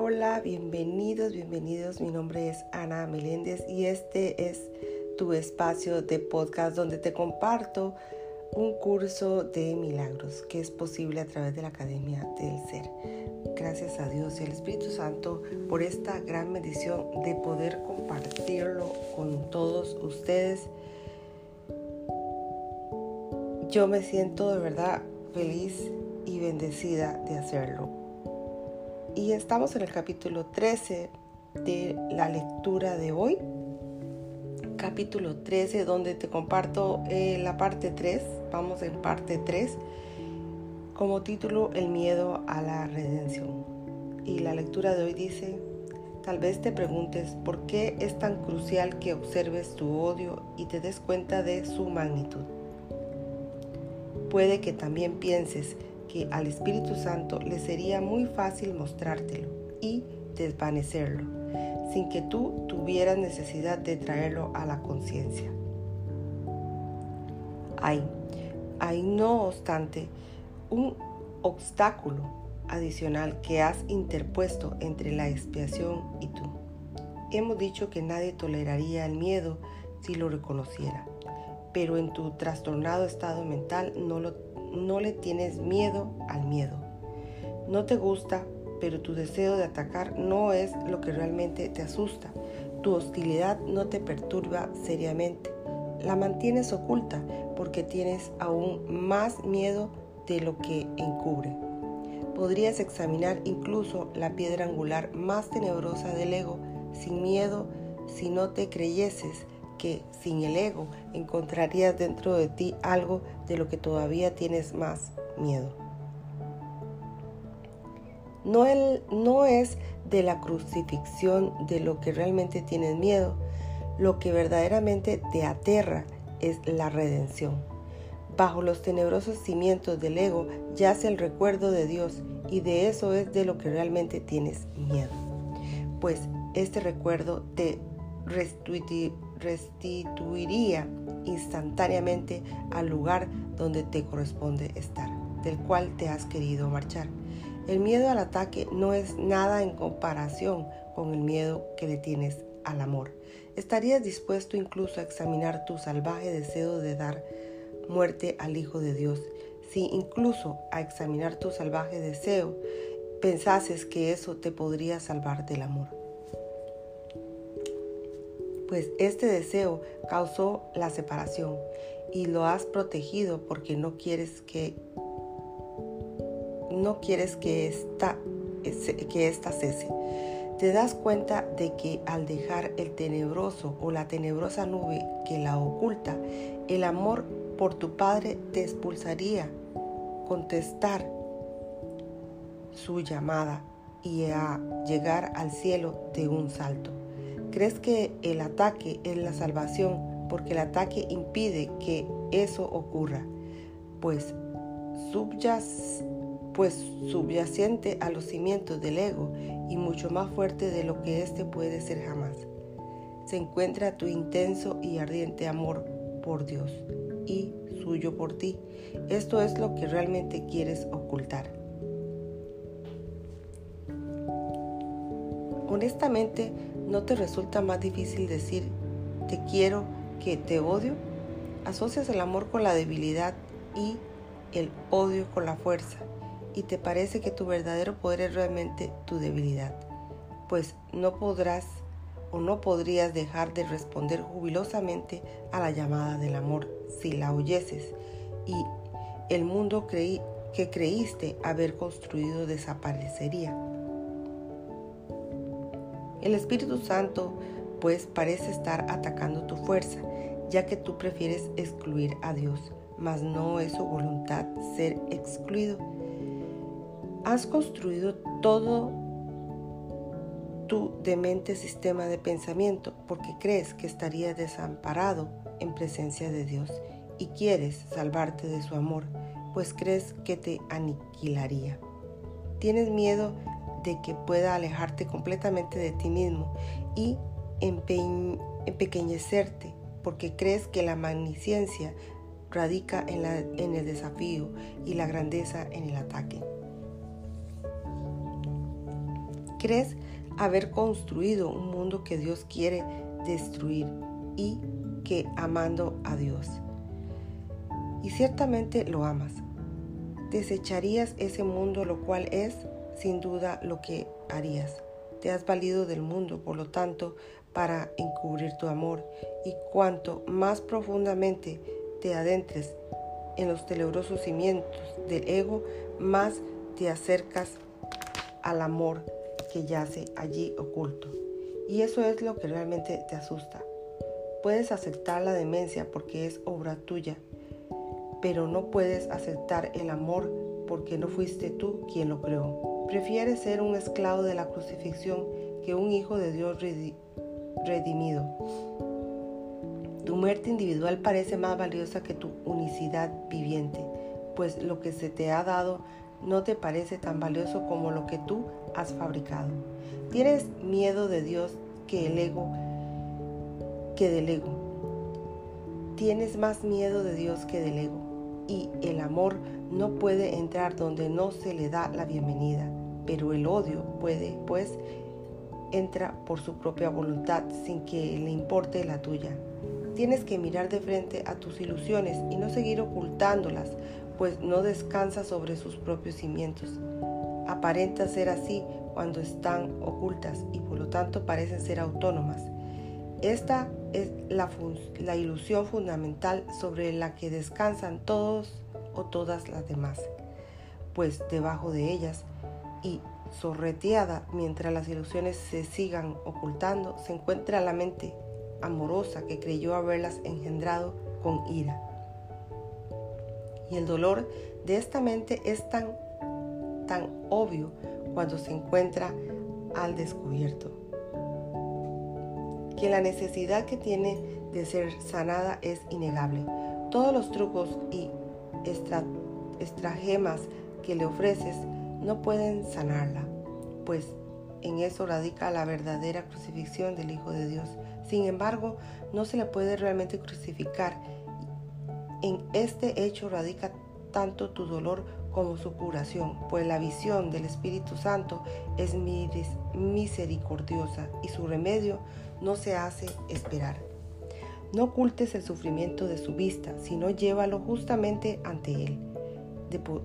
Hola, bienvenidos, bienvenidos. Mi nombre es Ana Meléndez y este es tu espacio de podcast donde te comparto un curso de milagros que es posible a través de la Academia del Ser. Gracias a Dios y al Espíritu Santo por esta gran bendición de poder compartirlo con todos ustedes. Yo me siento de verdad feliz y bendecida de hacerlo y estamos en el capítulo 13 de la lectura de hoy. Capítulo 13 donde te comparto eh, la parte 3. Vamos en parte 3 como título El miedo a la redención. Y la lectura de hoy dice, tal vez te preguntes por qué es tan crucial que observes tu odio y te des cuenta de su magnitud. Puede que también pienses que al Espíritu Santo le sería muy fácil mostrártelo y desvanecerlo, sin que tú tuvieras necesidad de traerlo a la conciencia. Hay, hay no obstante un obstáculo adicional que has interpuesto entre la expiación y tú. Hemos dicho que nadie toleraría el miedo si lo reconociera, pero en tu trastornado estado mental no lo no le tienes miedo al miedo. No te gusta, pero tu deseo de atacar no es lo que realmente te asusta. Tu hostilidad no te perturba seriamente. La mantienes oculta porque tienes aún más miedo de lo que encubre. Podrías examinar incluso la piedra angular más tenebrosa del ego sin miedo si no te creyeses que sin el ego encontrarías dentro de ti algo de lo que todavía tienes más miedo. No, el, no es de la crucifixión de lo que realmente tienes miedo, lo que verdaderamente te aterra es la redención. Bajo los tenebrosos cimientos del ego yace el recuerdo de Dios y de eso es de lo que realmente tienes miedo. Pues este recuerdo te restituiría instantáneamente al lugar donde te corresponde estar, del cual te has querido marchar. El miedo al ataque no es nada en comparación con el miedo que le tienes al amor. ¿Estarías dispuesto incluso a examinar tu salvaje deseo de dar muerte al Hijo de Dios? Si incluso a examinar tu salvaje deseo pensases que eso te podría salvar del amor pues este deseo causó la separación y lo has protegido porque no quieres que no quieres que esta, que esta cese. Te das cuenta de que al dejar el tenebroso o la tenebrosa nube que la oculta, el amor por tu Padre te expulsaría, contestar su llamada y a llegar al cielo de un salto. ¿Crees que el ataque es la salvación porque el ataque impide que eso ocurra? Pues, pues subyacente a los cimientos del ego y mucho más fuerte de lo que éste puede ser jamás. Se encuentra tu intenso y ardiente amor por Dios y suyo por ti. Esto es lo que realmente quieres ocultar. Honestamente, ¿no te resulta más difícil decir te quiero que te odio? Asocias el amor con la debilidad y el odio con la fuerza y te parece que tu verdadero poder es realmente tu debilidad, pues no podrás o no podrías dejar de responder jubilosamente a la llamada del amor si la oyeses y el mundo que creíste haber construido desaparecería. El Espíritu Santo pues parece estar atacando tu fuerza, ya que tú prefieres excluir a Dios, mas no es su voluntad ser excluido. Has construido todo tu demente sistema de pensamiento porque crees que estaría desamparado en presencia de Dios y quieres salvarte de su amor, pues crees que te aniquilaría. Tienes miedo de que pueda alejarte completamente de ti mismo y empequeñecerte porque crees que la magnificencia radica en, en el desafío y la grandeza en el ataque. crees haber construido un mundo que Dios quiere destruir y que amando a Dios. Y ciertamente lo amas. Desecharías ese mundo, lo cual es sin duda lo que harías. Te has valido del mundo, por lo tanto, para encubrir tu amor. Y cuanto más profundamente te adentres en los tenebrosos cimientos del ego, más te acercas al amor que yace allí oculto. Y eso es lo que realmente te asusta. Puedes aceptar la demencia porque es obra tuya, pero no puedes aceptar el amor porque no fuiste tú quien lo creó. Prefieres ser un esclavo de la crucifixión que un hijo de Dios redimido. Tu muerte individual parece más valiosa que tu unicidad viviente, pues lo que se te ha dado no te parece tan valioso como lo que tú has fabricado. Tienes miedo de Dios que el ego que del ego. Tienes más miedo de Dios que del ego. Y el amor no puede entrar donde no se le da la bienvenida, pero el odio puede, pues, entra por su propia voluntad sin que le importe la tuya. Tienes que mirar de frente a tus ilusiones y no seguir ocultándolas, pues no descansa sobre sus propios cimientos. Aparenta ser así cuando están ocultas y por lo tanto parecen ser autónomas. Esta es la, la ilusión fundamental sobre la que descansan todos o todas las demás, pues debajo de ellas y sorreteada mientras las ilusiones se sigan ocultando, se encuentra la mente amorosa que creyó haberlas engendrado con ira. Y el dolor de esta mente es tan, tan obvio cuando se encuentra al descubierto. Que la necesidad que tiene de ser sanada es innegable. Todos los trucos y estratagemas que le ofreces no pueden sanarla, pues en eso radica la verdadera crucifixión del Hijo de Dios. Sin embargo, no se le puede realmente crucificar. En este hecho radica tanto tu dolor como su curación, pues la visión del Espíritu Santo es misericordiosa y su remedio no se hace esperar. No ocultes el sufrimiento de su vista, sino llévalo justamente ante Él.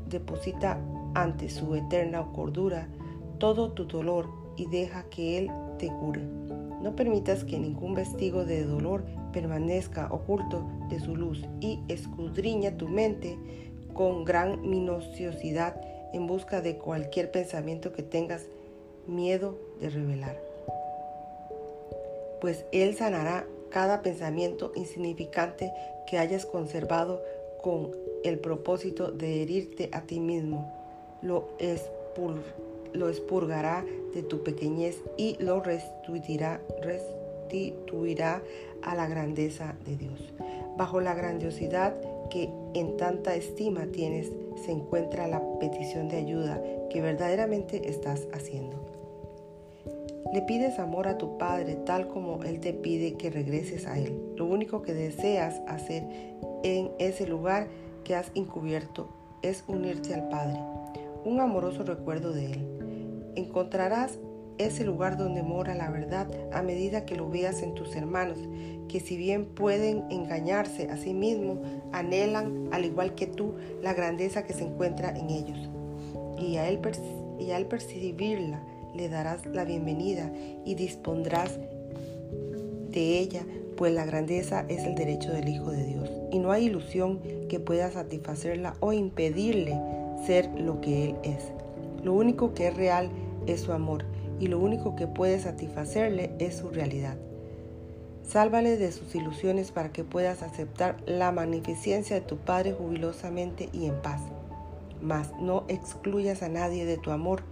deposita ante su eterna cordura todo tu dolor y deja que Él te cure. No permitas que ningún vestigo de dolor permanezca oculto de su luz y escudriña tu mente con gran minuciosidad en busca de cualquier pensamiento que tengas miedo de revelar. Pues Él sanará cada pensamiento insignificante que hayas conservado con el propósito de herirte a ti mismo lo, expurgará de tu pequeñez y lo restituirá, restituirá a la grandeza de Dios. Bajo la grandiosidad que en tanta estima tienes se encuentra la petición de ayuda que verdaderamente estás haciendo. Le pides amor a tu Padre tal como Él te pide que regreses a Él. Lo único que deseas hacer en ese lugar que has encubierto es unirte al Padre un amoroso recuerdo de Él. Encontrarás ese lugar donde mora la verdad a medida que lo veas en tus hermanos, que si bien pueden engañarse a sí mismos, anhelan, al igual que tú, la grandeza que se encuentra en ellos. Y, a él, y al percibirla, le darás la bienvenida y dispondrás de ella, pues la grandeza es el derecho del Hijo de Dios. Y no hay ilusión que pueda satisfacerla o impedirle ser lo que Él es. Lo único que es real es su amor y lo único que puede satisfacerle es su realidad. Sálvale de sus ilusiones para que puedas aceptar la magnificencia de tu Padre jubilosamente y en paz. Mas no excluyas a nadie de tu amor,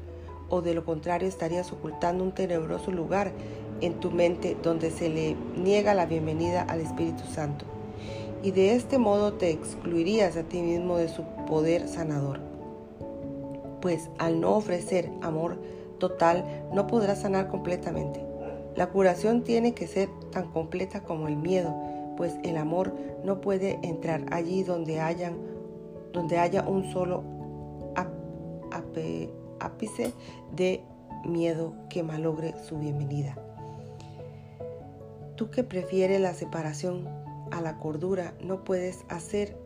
o de lo contrario estarías ocultando un tenebroso lugar en tu mente donde se le niega la bienvenida al Espíritu Santo. Y de este modo te excluirías a ti mismo de su poder sanador pues al no ofrecer amor total no podrá sanar completamente. La curación tiene que ser tan completa como el miedo, pues el amor no puede entrar allí donde, haya un solo ápice de miedo que malogre su bienvenida. Tú que prefieres la separación a la cordura, no puedes hacer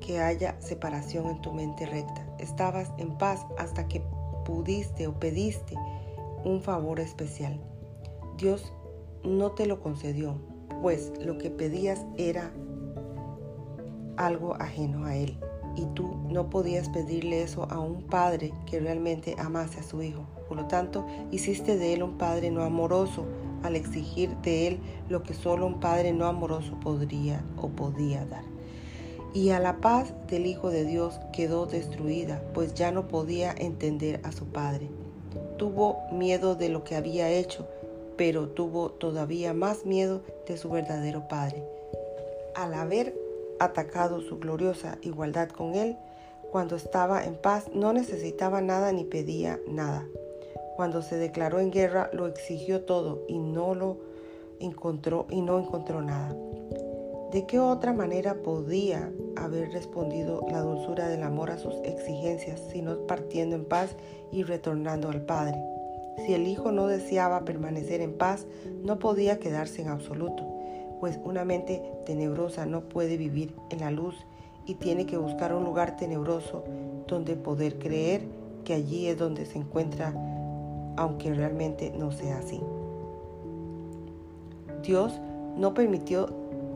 que haya separación en tu mente recta. Estabas en paz hasta que pudiste o pediste un favor especial. Dios no te lo concedió, pues lo que pedías era algo ajeno a Él. Y tú no podías pedirle eso a un padre que realmente amase a su hijo. Por lo tanto, hiciste de Él un padre no amoroso al exigir de Él lo que solo un padre no amoroso podría o podía dar. Y a la paz del Hijo de Dios quedó destruida, pues ya no podía entender a su Padre. Tuvo miedo de lo que había hecho, pero tuvo todavía más miedo de su verdadero Padre. Al haber atacado su gloriosa igualdad con Él, cuando estaba en paz no necesitaba nada ni pedía nada. Cuando se declaró en guerra lo exigió todo y no lo encontró y no encontró nada. ¿De qué otra manera podía haber respondido la dulzura del amor a sus exigencias, sino partiendo en paz y retornando al Padre? Si el Hijo no deseaba permanecer en paz, no podía quedarse en absoluto, pues una mente tenebrosa no puede vivir en la luz y tiene que buscar un lugar tenebroso donde poder creer que allí es donde se encuentra, aunque realmente no sea así. Dios no permitió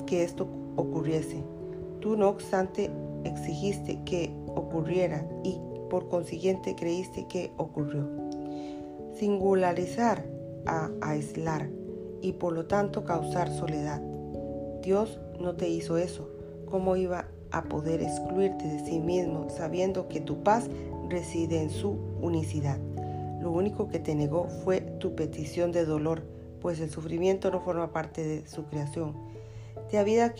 que esto ocurriese. Tú no obstante exigiste que ocurriera y por consiguiente creíste que ocurrió. Singularizar a aislar y por lo tanto causar soledad. Dios no te hizo eso. ¿Cómo iba a poder excluirte de sí mismo sabiendo que tu paz reside en su unicidad? Lo único que te negó fue tu petición de dolor, pues el sufrimiento no forma parte de su creación te había,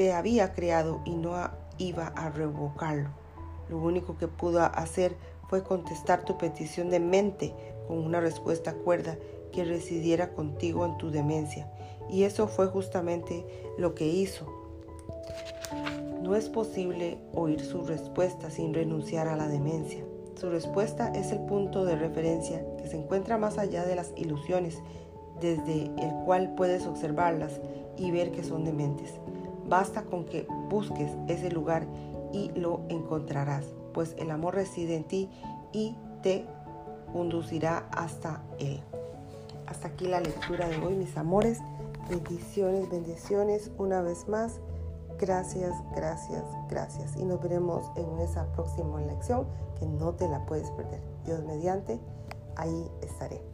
te había creado y no iba a revocarlo. Lo único que pudo hacer fue contestar tu petición de mente con una respuesta cuerda que residiera contigo en tu demencia. Y eso fue justamente lo que hizo. No es posible oír su respuesta sin renunciar a la demencia. Su respuesta es el punto de referencia que se encuentra más allá de las ilusiones, desde el cual puedes observarlas y ver que son dementes. Basta con que busques ese lugar y lo encontrarás, pues el amor reside en ti y te conducirá hasta él. Hasta aquí la lectura de hoy, mis amores. Bendiciones, bendiciones una vez más. Gracias, gracias, gracias. Y nos veremos en esa próxima lección que no te la puedes perder. Dios mediante, ahí estaré.